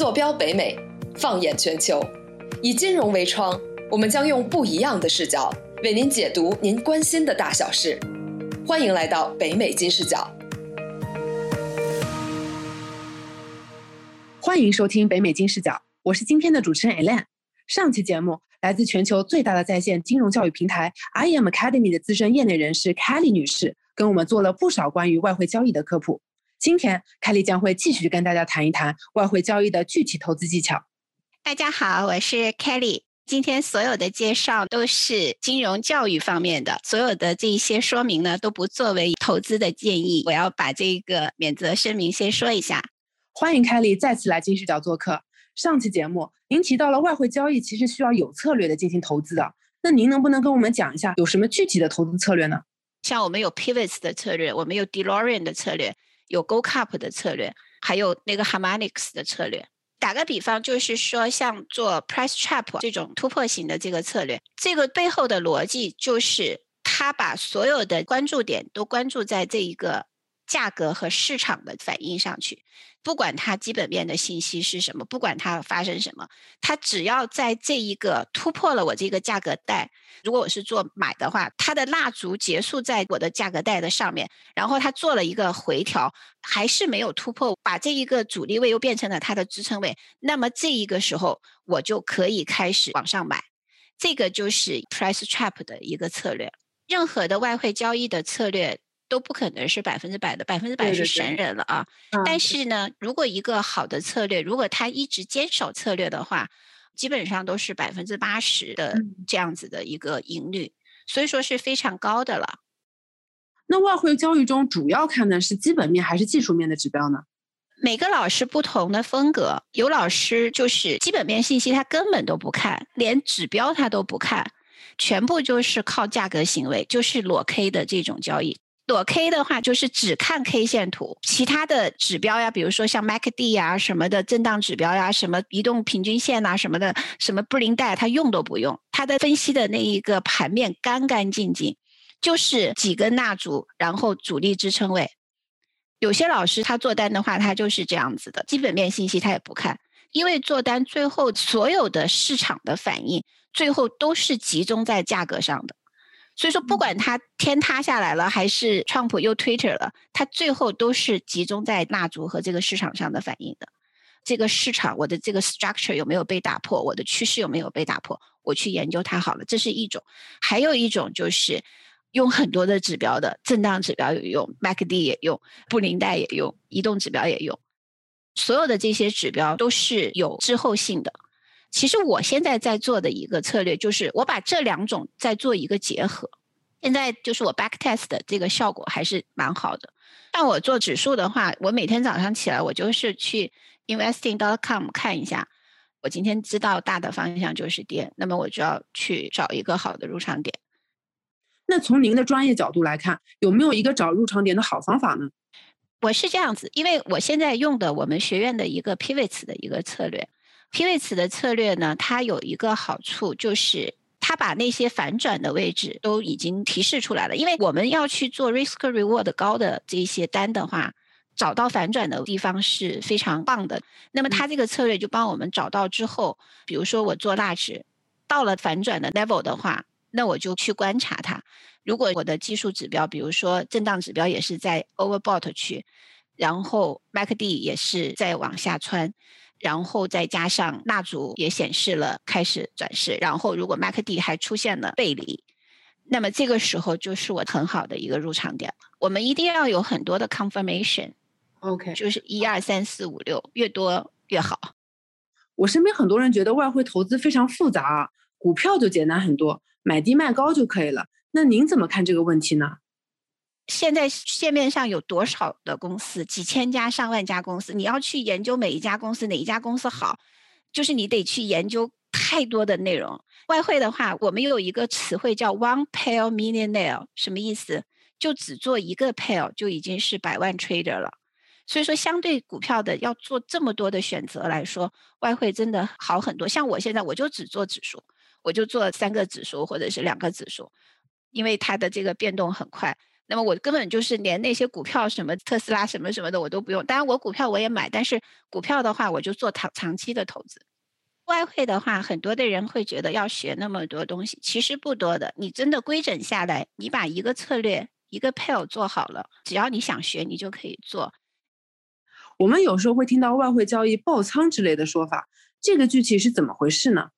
坐标北美，放眼全球，以金融为窗，我们将用不一样的视角为您解读您关心的大小事。欢迎来到北美金视角。欢迎收听北美金视角，我是今天的主持人 Elaine。上期节目，来自全球最大的在线金融教育平台 I am Academy 的资深业内人士 Kelly 女士，跟我们做了不少关于外汇交易的科普。今天，Kelly 将会继续跟大家谈一谈外汇交易的具体投资技巧。大家好，我是 Kelly。今天所有的介绍都是金融教育方面的，所有的这一些说明呢，都不作为投资的建议。我要把这个免责声明先说一下。欢迎 Kelly 再次来金视角做客。上期节目您提到了外汇交易其实需要有策略的进行投资的，那您能不能跟我们讲一下有什么具体的投资策略呢？像我们有 Pivots 的策略，我们有 DeLorean 的策略。有 Go Cup 的策略，还有那个 Harmonics 的策略。打个比方，就是说像做 Price Trap 这种突破型的这个策略，这个背后的逻辑就是他把所有的关注点都关注在这一个价格和市场的反应上去。不管它基本面的信息是什么，不管它发生什么，它只要在这一个突破了我这个价格带，如果我是做买的话，它的蜡烛结束在我的价格带的上面，然后它做了一个回调，还是没有突破，把这一个阻力位又变成了它的支撑位，那么这一个时候我就可以开始往上买，这个就是 price trap 的一个策略。任何的外汇交易的策略。都不可能是百分之百的，百分之百是神人了啊！但是呢，如果一个好的策略，如果他一直坚守策略的话，基本上都是百分之八十的这样子的一个盈率，所以说是非常高的了。那外汇交易中主要看的是基本面还是技术面的指标呢？每个老师不同的风格，有老师就是基本面信息他根本都不看，连指标他都不看，全部就是靠价格行为，就是裸 K 的这种交易。裸 K 的话，就是只看 K 线图，其他的指标呀，比如说像 MACD 呀什么的震荡指标呀，什么移动平均线呐什么的，什么布林带，他用都不用。他的分析的那一个盘面干干净净，就是几根蜡烛，然后主力支撑位。有些老师他做单的话，他就是这样子的，基本面信息他也不看，因为做单最后所有的市场的反应，最后都是集中在价格上的。所以说，不管它天塌下来了，还是川普又 Twitter 了，它最后都是集中在蜡烛和这个市场上的反应的。这个市场，我的这个 structure 有没有被打破？我的趋势有没有被打破？我去研究它好了，这是一种。还有一种就是用很多的指标的，震荡指标有用，MACD 也用，布林带也用，移动指标也用。所有的这些指标都是有滞后性的。其实我现在在做的一个策略就是，我把这两种在做一个结合。现在就是我 back test 的这个效果还是蛮好的。但我做指数的话，我每天早上起来，我就是去 investing.com 看一下，我今天知道大的方向就是跌，那么我就要去找一个好的入场点。那从您的专业角度来看，有没有一个找入场点的好方法呢？我是这样子，因为我现在用的我们学院的一个 pivots 的一个策略。Pivots 的策略呢，它有一个好处，就是它把那些反转的位置都已经提示出来了。因为我们要去做 risk reward 高的这些单的话，找到反转的地方是非常棒的。那么它这个策略就帮我们找到之后，比如说我做蜡纸，到了反转的 level 的话，那我就去观察它。如果我的技术指标，比如说震荡指标也是在 overbought 区，然后 MACD 也是在往下穿。然后再加上蜡烛也显示了开始转势，然后如果 MACD 还出现了背离，那么这个时候就是我很好的一个入场点了。我们一定要有很多的 confirmation，OK，就是一二三四五六，越多越好。我身边很多人觉得外汇投资非常复杂啊，股票就简单很多，买低卖高就可以了。那您怎么看这个问题呢？现在市面上有多少的公司？几千家、上万家公司，你要去研究每一家公司哪一家公司好，就是你得去研究太多的内容。外汇的话，我们有一个词汇叫 “one pair millionaire”，什么意思？就只做一个 pair 就已经是百万 trader 了。所以说，相对股票的要做这么多的选择来说，外汇真的好很多。像我现在，我就只做指数，我就做三个指数或者是两个指数，因为它的这个变动很快。那么我根本就是连那些股票什么特斯拉什么什么的我都不用。当然我股票我也买，但是股票的话我就做长长期的投资。外汇的话，很多的人会觉得要学那么多东西，其实不多的。你真的规整下来，你把一个策略一个 pair 做好了，只要你想学，你就可以做。我们有时候会听到外汇交易爆仓之类的说法，这个具体是怎么回事呢？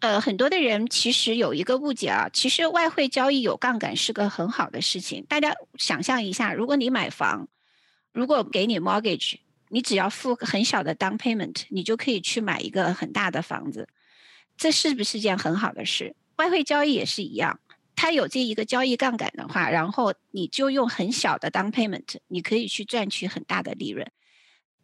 呃，很多的人其实有一个误解啊，其实外汇交易有杠杆是个很好的事情。大家想象一下，如果你买房，如果给你 mortgage。你只要付很小的 down payment，你就可以去买一个很大的房子，这是不是件很好的事？外汇交易也是一样，它有这一个交易杠杆的话，然后你就用很小的 down payment，你可以去赚取很大的利润。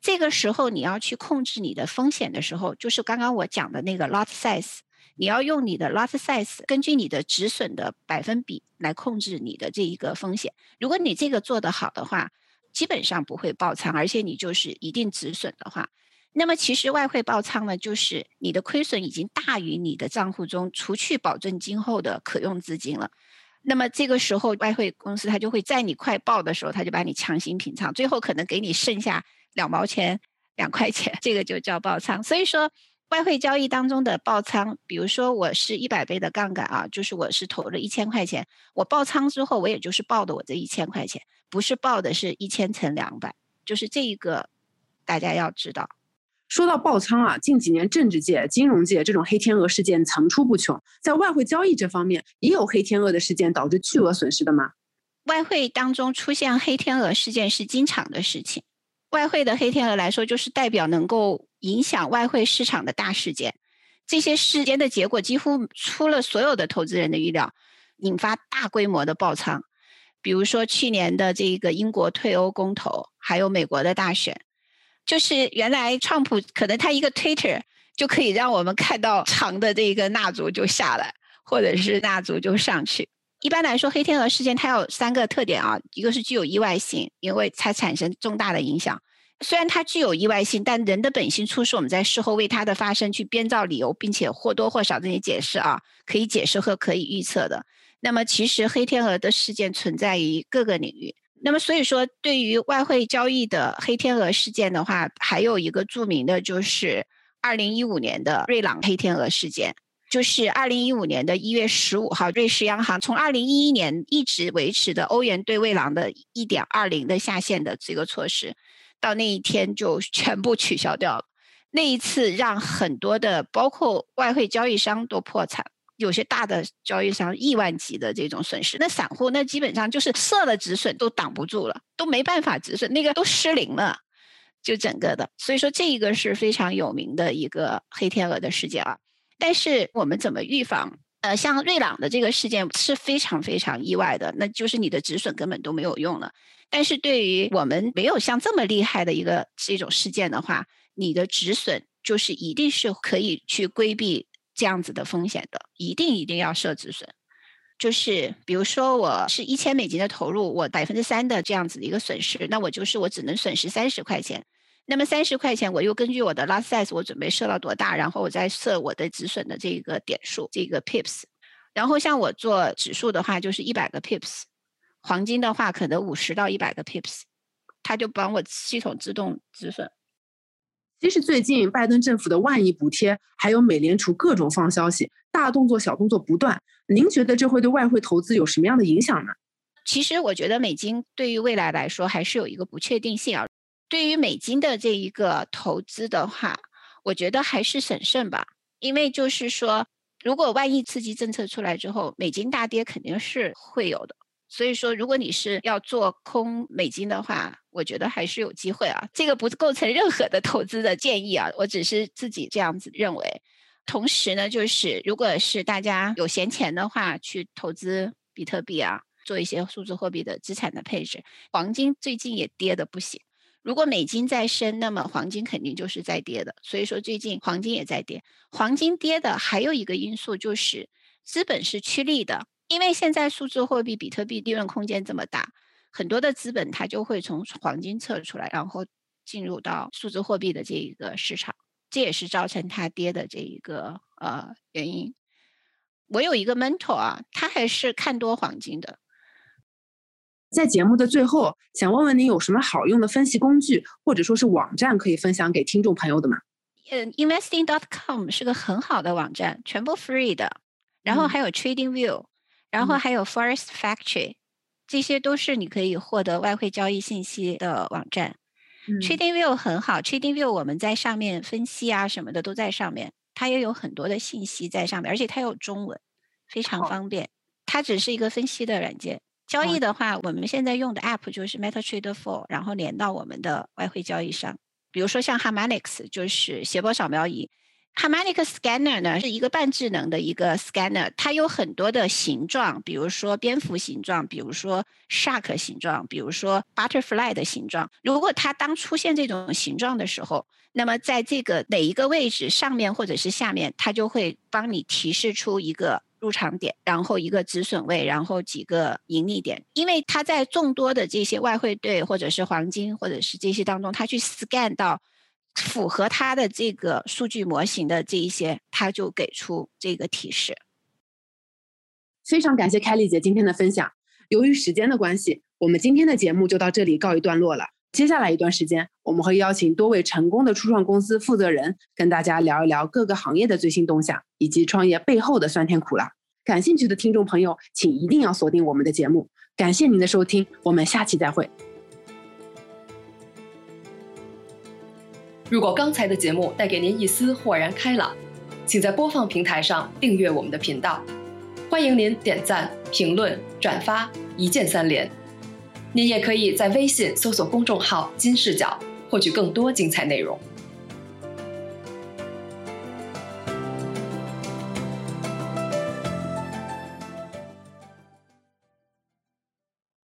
这个时候你要去控制你的风险的时候，就是刚刚我讲的那个 lot size，你要用你的 lot size，根据你的止损的百分比来控制你的这一个风险。如果你这个做得好的话，基本上不会爆仓，而且你就是一定止损的话，那么其实外汇爆仓呢，就是你的亏损已经大于你的账户中除去保证金后的可用资金了。那么这个时候，外汇公司它就会在你快爆的时候，它就把你强行平仓，最后可能给你剩下两毛钱、两块钱，这个就叫爆仓。所以说。外汇交易当中的爆仓，比如说我是一百倍的杠杆啊，就是我是投了一千块钱，我爆仓之后，我也就是爆的我这一千块钱，不是爆的是一千乘两百，就是这一个大家要知道。说到爆仓啊，近几年政治界、金融界这种黑天鹅事件层出不穷，在外汇交易这方面也有黑天鹅的事件导致巨额损失的吗？外汇当中出现黑天鹅事件是经常的事情。外汇的黑天鹅来说，就是代表能够影响外汇市场的大事件。这些事件的结果几乎出了所有的投资人的预料，引发大规模的爆仓。比如说去年的这个英国退欧公投，还有美国的大选，就是原来川普可能他一个 Twitter 就可以让我们看到长的这个蜡烛就下来，或者是蜡烛就上去。一般来说，黑天鹅事件它有三个特点啊，一个是具有意外性，因为它产生重大的影响。虽然它具有意外性，但人的本性促使我们在事后为它的发生去编造理由，并且或多或少这些解释啊，可以解释和可以预测的。那么，其实黑天鹅的事件存在于各个领域。那么，所以说对于外汇交易的黑天鹅事件的话，还有一个著名的就是二零一五年的瑞郎黑天鹅事件。就是二零一五年的一月十五号，瑞士央行从二零一一年一直维持的欧元兑未郎的一点二零的下限的这个措施，到那一天就全部取消掉了。那一次让很多的包括外汇交易商都破产，有些大的交易商亿万级的这种损失。那散户那基本上就是设了止损都挡不住了，都没办法止损，那个都失灵了，就整个的。所以说这一个是非常有名的一个黑天鹅的事件啊。但是我们怎么预防？呃，像瑞朗的这个事件是非常非常意外的，那就是你的止损根本都没有用了。但是对于我们没有像这么厉害的一个这种事件的话，你的止损就是一定是可以去规避这样子的风险的，一定一定要设止损。就是比如说我是一千美金的投入，我百分之三的这样子的一个损失，那我就是我只能损失三十块钱。那么三十块钱，我又根据我的 lot size，我准备设到多大，然后我再设我的止损的这个点数，这个 pips。然后像我做指数的话，就是一百个 pips；黄金的话，可能五十到一百个 pips，它就帮我系统自动止损。其实最近拜登政府的万亿补贴，还有美联储各种放消息，大动作小动作不断。您觉得这会对外汇投资有什么样的影响呢？其实我觉得美金对于未来来说还是有一个不确定性啊。对于美金的这一个投资的话，我觉得还是审慎吧，因为就是说，如果万一刺激政策出来之后，美金大跌肯定是会有的。所以说，如果你是要做空美金的话，我觉得还是有机会啊。这个不构成任何的投资的建议啊，我只是自己这样子认为。同时呢，就是如果是大家有闲钱的话，去投资比特币啊，做一些数字货币的资产的配置。黄金最近也跌的不行。如果美金在升，那么黄金肯定就是在跌的。所以说最近黄金也在跌。黄金跌的还有一个因素就是资本是趋利的，因为现在数字货币比特币利润空间这么大，很多的资本它就会从黄金撤出来，然后进入到数字货币的这一个市场，这也是造成它跌的这一个呃原因。我有一个 mentor 啊，他还是看多黄金的。在节目的最后，想问问您有什么好用的分析工具或者说是网站可以分享给听众朋友的吗？嗯，investing.com 是个很好的网站，全部 free 的。然后还有 TradingView，然后还有 Forest Factory，这些都是你可以获得外汇交易信息的网站。TradingView 很好，TradingView 我们在上面分析啊什么的都在上面，它也有很多的信息在上面，而且它有中文，非常方便。它只是一个分析的软件，交易的话，我们现在用的 App 就是 MetaTrader 4，然后连到我们的外汇交易上。比如说像 Harmonix，就是斜波扫描仪。Harmonic Scanner 呢是一个半智能的一个 scanner，它有很多的形状，比如说蝙蝠形状，比如说 shark 形状，比如说 butterfly 的形状。如果它当出现这种形状的时候，那么在这个哪一个位置上面或者是下面，它就会帮你提示出一个入场点，然后一个止损位，然后几个盈利点。因为它在众多的这些外汇兑或者是黄金或者是这些当中，它去 scan 到。符合它的这个数据模型的这一些，它就给出这个提示。非常感谢凯丽姐今天的分享。由于时间的关系，我们今天的节目就到这里告一段落了。接下来一段时间，我们会邀请多位成功的初创公司负责人，跟大家聊一聊各个行业的最新动向，以及创业背后的酸甜苦辣。感兴趣的听众朋友，请一定要锁定我们的节目。感谢您的收听，我们下期再会。如果刚才的节目带给您一丝豁然开朗，请在播放平台上订阅我们的频道。欢迎您点赞、评论、转发，一键三连。您也可以在微信搜索公众号“金视角”，获取更多精彩内容。